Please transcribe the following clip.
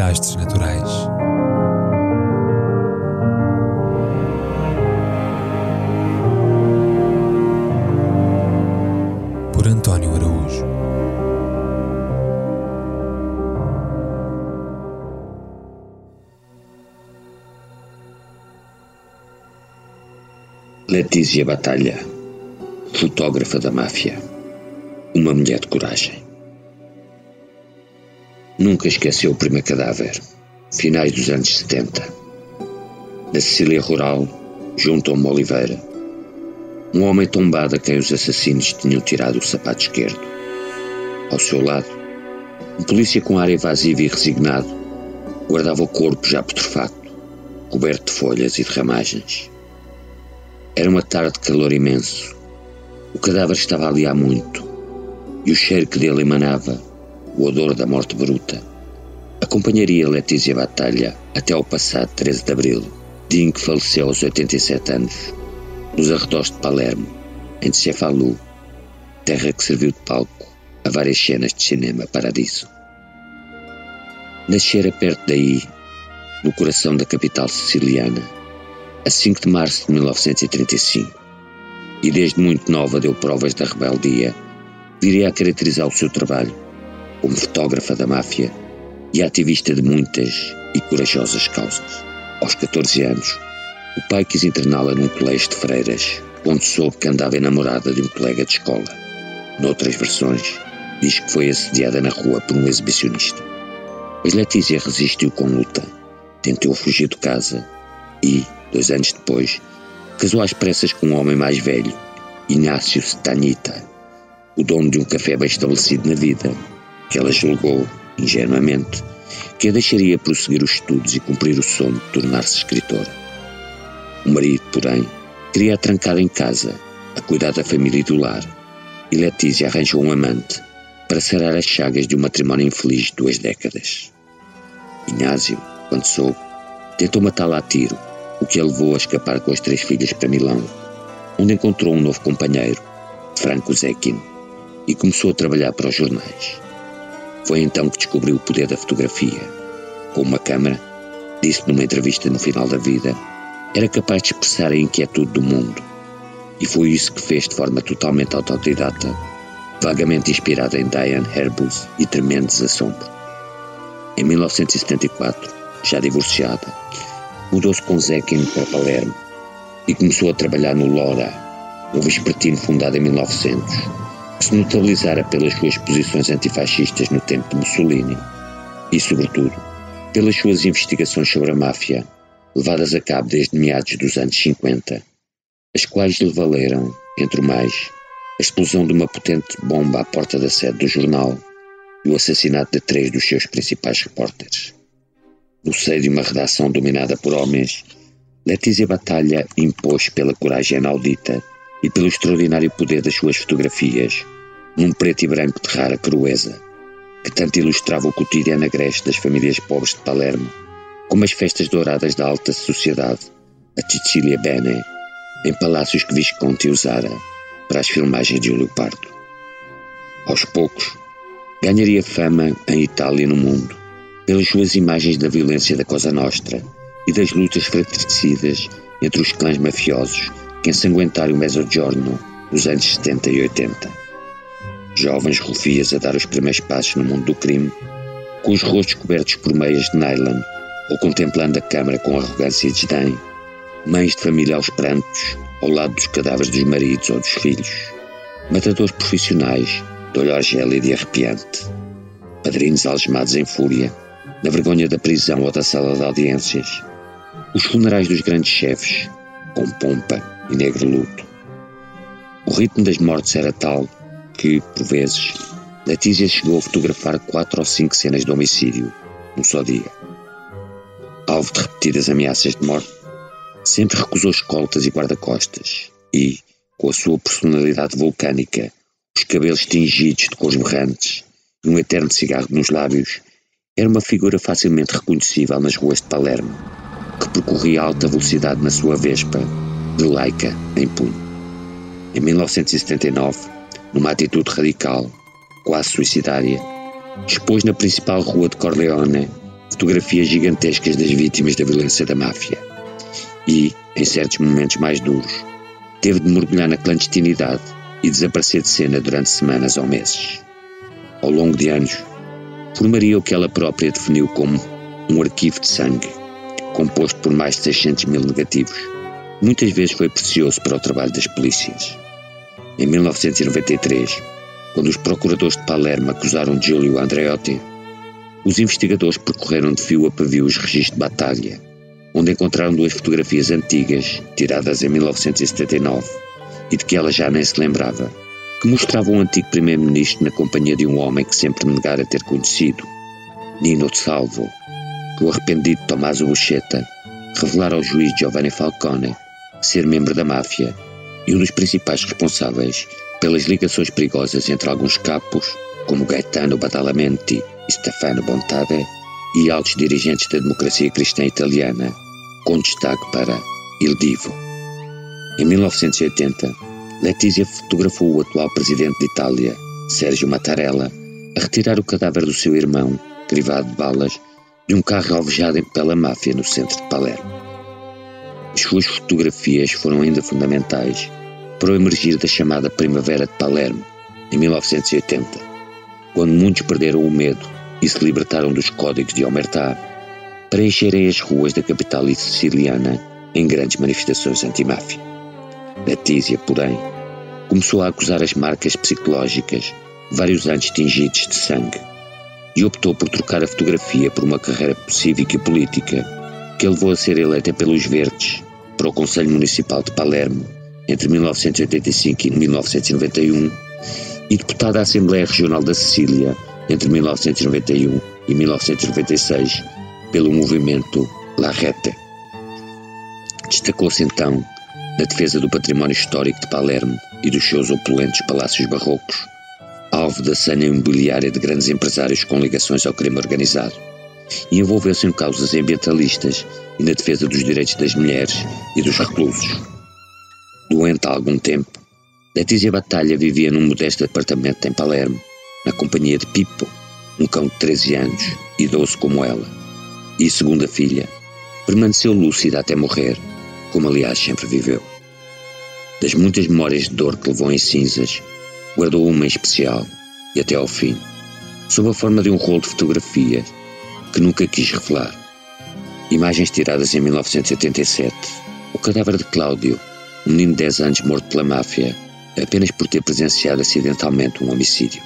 Desastres naturais. Por António Araújo. Letícia Batalha, fotógrafa da máfia, uma mulher de coragem. Nunca esqueceu o primeiro cadáver, finais dos anos 70. Na Sicília rural, junto a uma oliveira, um homem tombado a quem os assassinos tinham tirado o sapato esquerdo. Ao seu lado, um polícia com ar evasivo e resignado guardava o corpo já putrefacto, coberto de folhas e de ramagens. Era uma tarde de calor imenso. O cadáver estava ali há muito, e o cheiro que dele emanava o odor da morte bruta, acompanharia Letícia Batalha até ao passado 13 de abril, dia em que faleceu aos 87 anos, nos arredores de Palermo, em Cefalù, terra que serviu de palco a várias cenas de cinema paradiso. Nascera perto daí, no coração da capital siciliana, a 5 de março de 1935, e desde muito nova deu provas da rebeldia, viria a caracterizar o seu trabalho como fotógrafa da máfia e ativista de muitas e corajosas causas. Aos 14 anos, o pai quis interná-la num colégio de freiras, onde soube que andava enamorada de um colega de escola. Noutras versões, diz que foi assediada na rua por um exibicionista. Mas Letícia resistiu com luta, tentou fugir de casa e, dois anos depois, casou às pressas com um homem mais velho, Inácio Stanita, o dono de um café bem estabelecido na vida, que ela julgou, ingenuamente, que a deixaria prosseguir os estudos e cumprir o sonho de tornar-se escritora. O marido, porém, queria a trancar em casa, a cuidar da família e do lar, e Letícia arranjou um amante para sarar as chagas de um matrimónio infeliz de duas décadas. Inácio, quando soube, tentou matá-la a tiro, o que a levou a escapar com as três filhas para Milão, onde encontrou um novo companheiro, Franco Zecchino, e começou a trabalhar para os jornais. Foi então que descobriu o poder da fotografia. Com uma câmera, disse numa entrevista no final da vida, era capaz de expressar a inquietude do mundo. E foi isso que fez de forma totalmente autodidata, vagamente inspirada em Diane Herbus e Tremendos Assombro. Em 1974, já divorciada, mudou-se com Zekin para Palermo e começou a trabalhar no Lora, um vespertino fundado em 1900 que se notabilizara pelas suas posições antifascistas no tempo de Mussolini e, sobretudo, pelas suas investigações sobre a máfia, levadas a cabo desde meados dos anos 50, as quais lhe valeram, entre o mais, a explosão de uma potente bomba à porta da sede do jornal e o assassinato de três dos seus principais repórteres. No seio de uma redação dominada por homens, Letícia Batalha impôs pela coragem inaudita e pelo extraordinário poder das suas fotografias, num preto e branco de rara crueza, que tanto ilustrava o cotidiano agreste das famílias pobres de Palermo, como as festas douradas da alta sociedade, a Cecilia Bene, em palácios que Visconti usara para as filmagens de Júlio Pardo. Aos poucos, ganharia fama em Itália e no mundo, pelas suas imagens da violência da Cosa Nostra e das lutas fratricidas entre os clãs mafiosos que ensanguentaram o Mezzogiorno nos anos 70 e 80. Jovens rufias a dar os primeiros passos no mundo do crime, com os rostos cobertos por meias de nylon ou contemplando a câmara com arrogância e desdém, mães de família aos prantos, ao lado dos cadáveres dos maridos ou dos filhos, matadores profissionais, de olhar gélido e arrepiante, padrinhos algemados em fúria, na vergonha da prisão ou da sala de audiências, os funerais dos grandes chefes, com pompa e negro luto. O ritmo das mortes era tal que, por vezes, Letícia chegou a fotografar quatro ou cinco cenas de homicídio num só dia. Alvo de repetidas ameaças de morte, sempre recusou escoltas e guarda-costas e, com a sua personalidade vulcânica, os cabelos tingidos de cores berrantes e um eterno cigarro nos lábios, era uma figura facilmente reconhecível nas ruas de Palermo, que percorria alta velocidade na sua Vespa, de laica em punho. Em 1979, numa atitude radical, quase suicidária, expôs na principal rua de Corleone fotografias gigantescas das vítimas da violência da máfia. E, em certos momentos mais duros, teve de mergulhar na clandestinidade e desaparecer de cena durante semanas ou meses. Ao longo de anos, formaria o que ela própria definiu como um arquivo de sangue, composto por mais de 600 mil negativos. Muitas vezes foi precioso para o trabalho das polícias. Em 1993, quando os procuradores de Palermo acusaram Giulio Andreotti, os investigadores percorreram de fio a pavio os registros de batalha, onde encontraram duas fotografias antigas, tiradas em 1979, e de que ela já nem se lembrava, que mostravam um antigo primeiro-ministro na companhia de um homem que sempre negara ter conhecido, Nino de Salvo, o arrependido Tommaso Buscetta revelara ao juiz Giovanni Falcone ser membro da máfia e um dos principais responsáveis pelas ligações perigosas entre alguns capos, como Gaetano Badalamenti e Stefano Bontade, e altos dirigentes da democracia cristã italiana, com destaque para Il Divo. Em 1980, Letizia fotografou o atual presidente de Itália, Sérgio Mattarella, a retirar o cadáver do seu irmão, crivado de balas, de um carro alvejado pela máfia no centro de Palermo. As suas fotografias foram ainda fundamentais para o emergir da chamada Primavera de Palermo, em 1980, quando muitos perderam o medo e se libertaram dos códigos de Omertá para encherem as ruas da capital siciliana em grandes manifestações anti-máfia. Letícia, porém, começou a acusar as marcas psicológicas vários anos tingidos de sangue e optou por trocar a fotografia por uma carreira cívica e política que a levou a ser eleita pelos Verdes para o Conselho Municipal de Palermo entre 1985 e 1991 e deputada à Assembleia Regional da Sicília entre 1991 e 1996 pelo movimento La Rete. Destacou-se então na defesa do património histórico de Palermo e dos seus opulentos palácios barrocos, alvo da cena imobiliária de grandes empresários com ligações ao crime organizado, e envolveu-se em causas ambientalistas e na defesa dos direitos das mulheres e dos reclusos. Doente há algum tempo, Letícia Batalha vivia num modesto apartamento em Palermo, na companhia de Pippo, um cão de 13 anos, idoso como ela. E, segundo a filha, permaneceu lúcida até morrer, como aliás sempre viveu. Das muitas memórias de dor que levou em cinzas, guardou uma em especial, e até ao fim, sob a forma de um rolo de fotografias que nunca quis revelar. Imagens tiradas em 1987, o cadáver de Cláudio, um menino de 10 anos morto pela máfia, apenas por ter presenciado acidentalmente um homicídio.